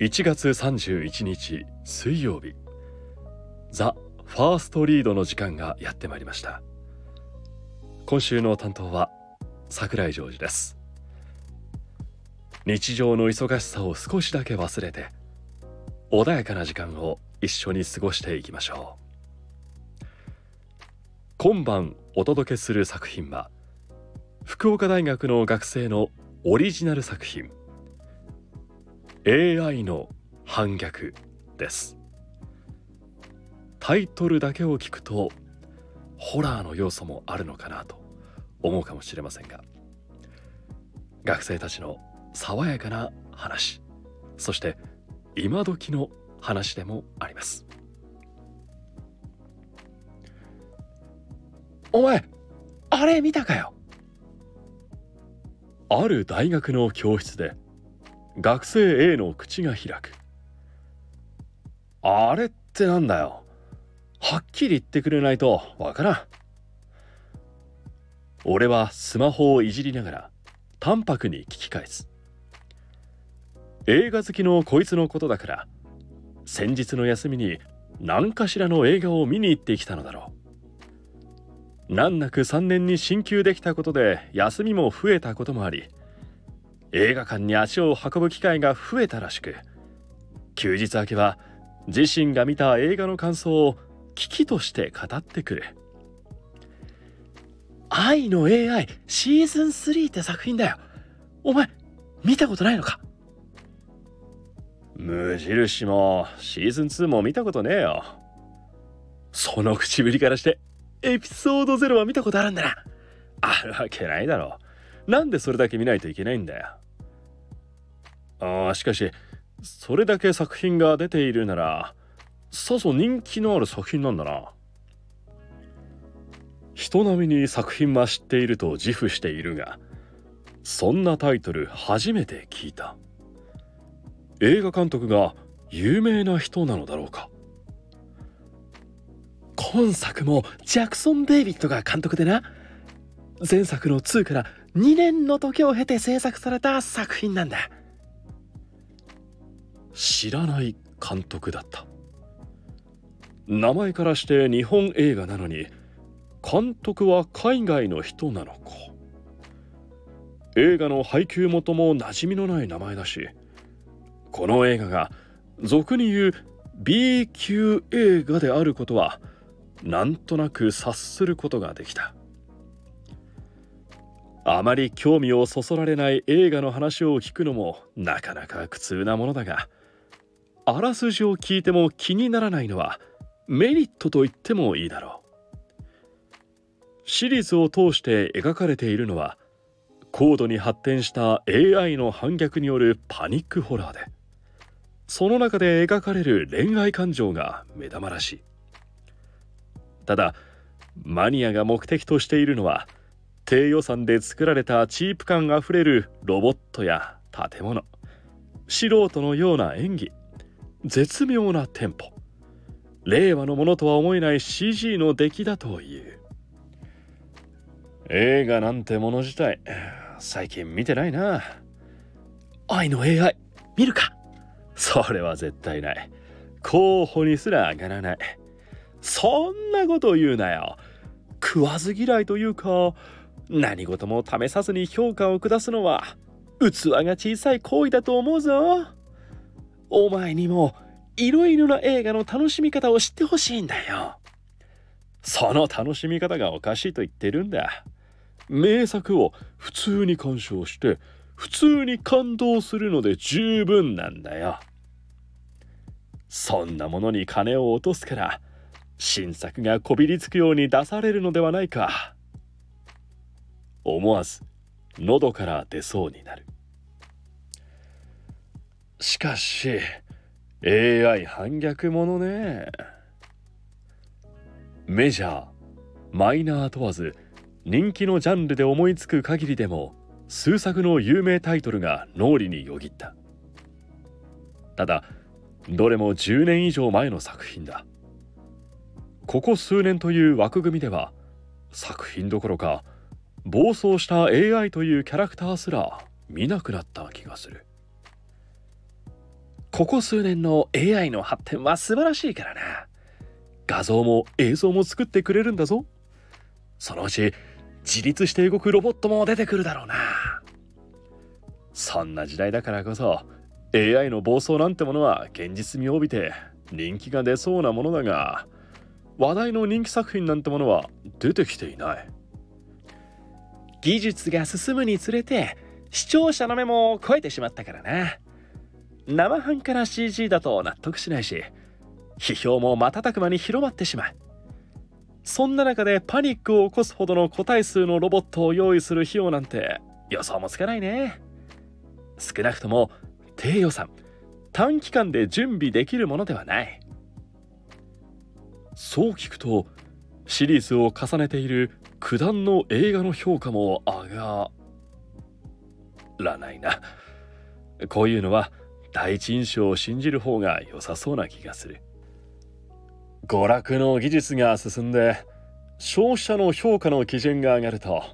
1月31日水曜日。ザ・ファーストリードの時間がやってまいりました。今週の担当は桜井ジョージです。日常の忙しさを少しだけ忘れて穏やかな時間を一緒に過ごしていきましょう。今晩お届けする作品は福岡大学の学生のオリジナル作品。AI の反逆です。タイトルだけを聞くとホラーの要素もあるのかなと思うかもしれませんが。学生たちの爽やかな話そして今時の話でもあります。お前あれ見たかよ。ある大学の教室で学生 A の口が開く。あれってなんだよ。はっきり言ってくれないとわからん。俺はスマホをいじりながら淡白に聞き返す。映画好きのこいつのことだから先日の休みに何かしらの映画を見に行ってきたのだろう。難なく3年に進級できたことで休みも増えたこともあり映画館に足を運ぶ機会が増えたらしく休日明けは自身が見た映画の感想を危機として語ってくる「愛の AI シーズン3」って作品だよ。お前見たことないのか？無印もシーズン2も見たことねえよ。その口ぶりからしてエピソード0は見たことあるんだな。あるわけないだろ。なんでそれだけ見ないといけないんだよ。ああしかしそれだけ作品が出ているならさぞ人気のある作品なんだな。人並みに作品は知っていると自負しているがそんなタイトル初めて聞いた。映画監督が有名な人なのだろうか。今作もジャクソン・デイビッドが監督でな。前作の2から2年の時を経て制作された作品なんだ。知らない監督だった。名前からして日本映画なのに監督は海外の人なのか。映画の配給元も馴染みのない名前だしこの映画が俗に言う B 級映画であることはなんとなく察することができた。あまり興味をそそられない映画の話を聞くのもなかなか苦痛なものだがあらすじを聞いても気にならないのはメリットと言ってもいいだろう。シリーズを通して描かれているのは高度に発展した AI の反逆によるパニックホラーでその中で描かれる恋愛感情が目玉らしい。ただマニアが目的としているのは低予算で作られたチープ感あふれるロボットや建物素人のような演技。絶妙なテンポ。令和のものとは思えない CG の出来だという。映画なんてもの自体最近見てないな。愛の AI 見るか。それは絶対ない。候補にすら上がらない。そんなこと言うなよ。食わず嫌いというか何事も試さずに評価を下すのは器が小さい行為だと思うぞ。お前にもいろいろな映画の楽しみ方を知ってほしいんだよ。その楽しみ方がおかしいと言ってるんだ。名作を普通に鑑賞して普通に感動するので十分なんだよ。そんなものに金を落とすから新作がこびりつくように出されるのではないか。思わず喉から出そうになる。しかし AI 反逆者ね。メジャーマイナー問わず人気のジャンルで思いつく限りでも数作の有名タイトルが脳裏によぎった。ただどれも10年以上前の作品だ。ここ数年という枠組みでは作品どころか暴走した AI というキャラクターすら見なくなった気がする。ここ数年の AI の発展は素晴らしいからな。画像も映像も作ってくれるんだぞ。そのうち自立して動くロボットも出てくるだろうな。そんな時代だからこそ AI の暴走なんてものは現実味を帯びて人気が出そうなものだが話題の人気作品なんてものは出てきていない。技術が進むにつれて視聴者の目も超えてしまったからな。生半可な CG だと納得しないし批評も瞬く間に広まってしまう。そんな中でパニックを起こすほどの個体数のロボットを用意する費用なんて予想もつかないね。少なくとも低予算短期間で準備できるものではない。そう聞くとシリーズを重ねている九段の映画の評価も上がらないな。こういうのは第一印象を信じる方が良さそうな気がする。娯楽の技術が進んで消費者の評価の基準が上がると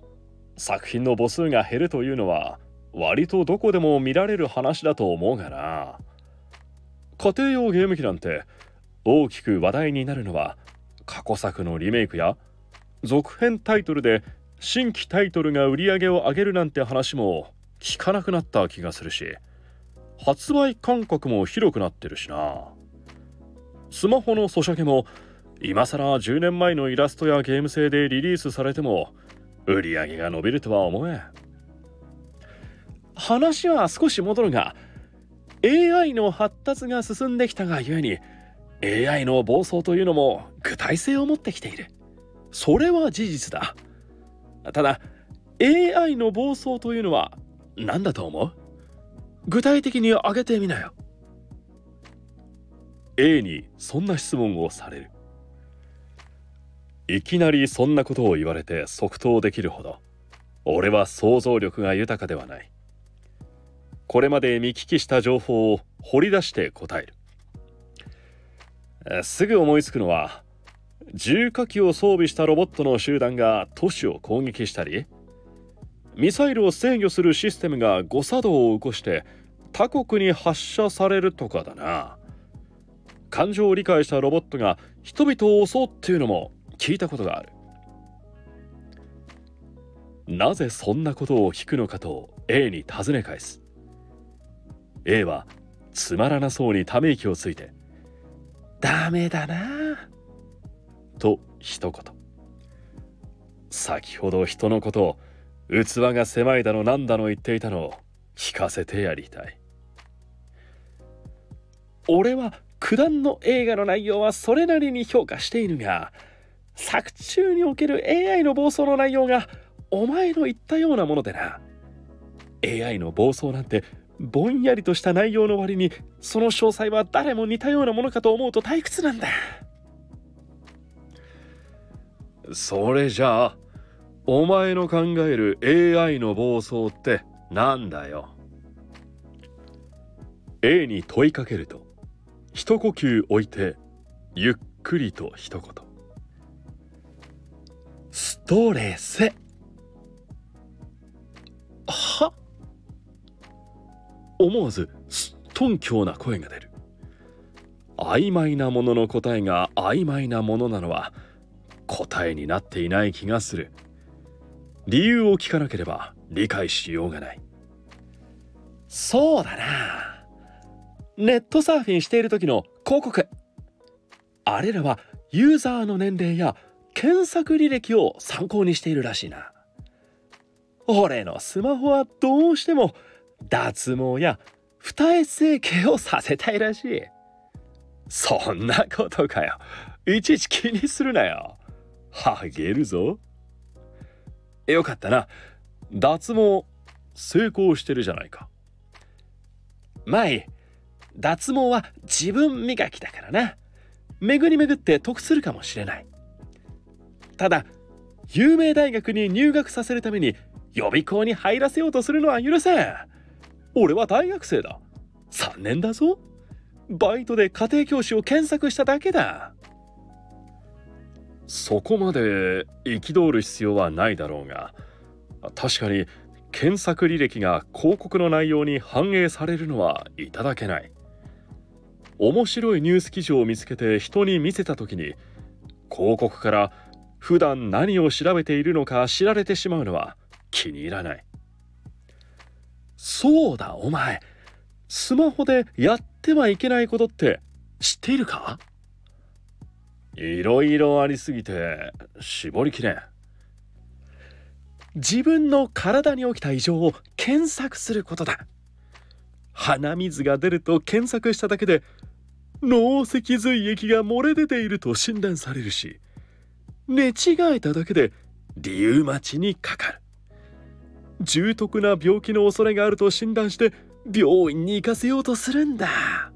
作品の母数が減るというのは割とどこでも見られる話だと思うがな。家庭用ゲーム機なんて大きく話題になるのは過去作のリメイクや続編タイトルで新規タイトルが売り上げを上げるなんて話も聞かなくなった気がするし。発売間隔も広くなってるしな。スマホのソシャゲも今更10年前のイラストやゲーム性でリリースされても売り上げが伸びるとは思え話は少し戻るが AI の発達が進んできたがゆえに AI の暴走というのも具体性を持ってきている。それは事実だ。ただ AI の暴走というのは何だと思う？具体的に挙げてみなよ。A にそんな質問をされる。いきなりそんなことを言われて即答できるほど俺は想像力が豊かではない。これまで見聞きした情報を掘り出して答える。すぐ思いつくのは重火器を装備したロボットの集団が都市を攻撃したりミサイルを制御するシステムが誤作動を起こして他国に発射されるとかだな。感情を理解したロボットが人々を襲うっていうのも聞いたことがある。なぜそんなことを聞くのかと A に尋ね返す。A はつまらなそうにため息をついてダメだな。と一言。先ほど人のことを器が狭いだの何だの言っていたのを聞かせてやりたい。俺は九段の映画の内容はそれなりに評価しているが作中における AI の暴走の内容がお前の言ったようなものでな。AI の暴走なんてぼんやりとした内容の割にその詳細は誰も似たようなものかと思うと退屈なんだ。それじゃあお前の考える AI の暴走ってなんだよ。A に問いかけると一呼吸置いてゆっくりと一言。ストレス。は？思わずすっとんきょうな声が出る。曖昧なものの答えが曖昧なものなのは答えになっていない気がする。理由を聞かなければ理解しようがない。そうだな。ネットサーフィンしている時の広告。あれらはユーザーの年齢や検索履歴を参考にしているらしいな。俺のスマホはどうしても脱毛や二重整形をさせたいらしい。そんなことかよ。いちいち気にするなよ。ハゲるぞ。よかったな。脱毛成功してるじゃないか。前脱毛は自分磨きだからな。巡り巡って得するかもしれない。ただ有名大学に入学させるために予備校に入らせようとするのは許せん。俺は大学生だ。3年だぞ。バイトで家庭教師を検索しただけだ。そこまで憤る必要はないだろうが。確かに検索履歴が広告の内容に反映されるのはいただけない。面白いニュース記事を見つけて人に見せた時に広告から普段何を調べているのか知られてしまうのは気に入らない。そうだお前。スマホでやってはいけないことって知っているか？いろいろありすぎて絞りきれん。自分の体に起きた異常を検索することだ。鼻水が出ると検索しただけで脳脊髄液が漏れ出ていると診断されるし寝違えただけで理由待ちにかかる。重篤な病気の恐れがあると診断して病院に行かせようとするんだ。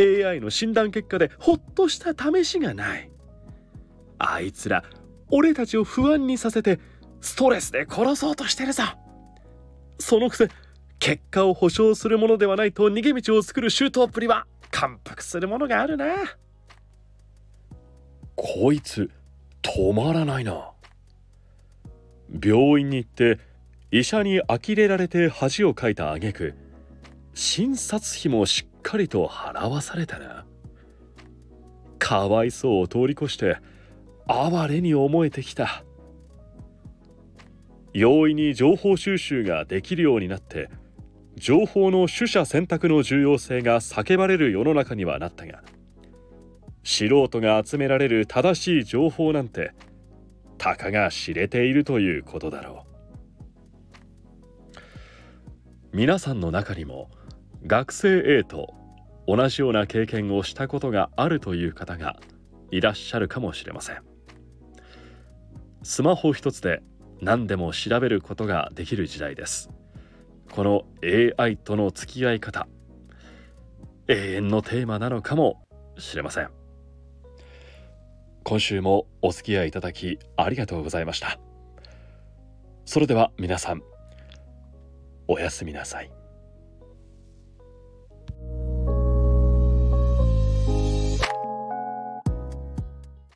AI の診断結果でほっとした試しがない。あいつら俺たちを不安にさせてストレスで殺そうとしてるぞそのくせ結果を保証するものではないと逃げ道を作る周到っぷりは感服するものがあるな。こいつ止まらないな。病院に行って医者に呆れられて恥をかいた挙句診察費もしかりと払わされたな。かわいそうを通り越して哀れに思えてきた。容易に情報収集ができるようになって情報の取捨選択の重要性が叫ばれる世の中にはなったが素人が集められる正しい情報なんてたかが知れているということだろう。皆さんの中にも学生 A と同じような経験をしたことがあるという方がいらっしゃるかもしれません。スマホ一つで何でも調べることができる時代です。この AI との付き合い方永遠のテーマなのかもしれません。今週もお付き合いいただきありがとうございました。それでは皆さんおやすみなさい。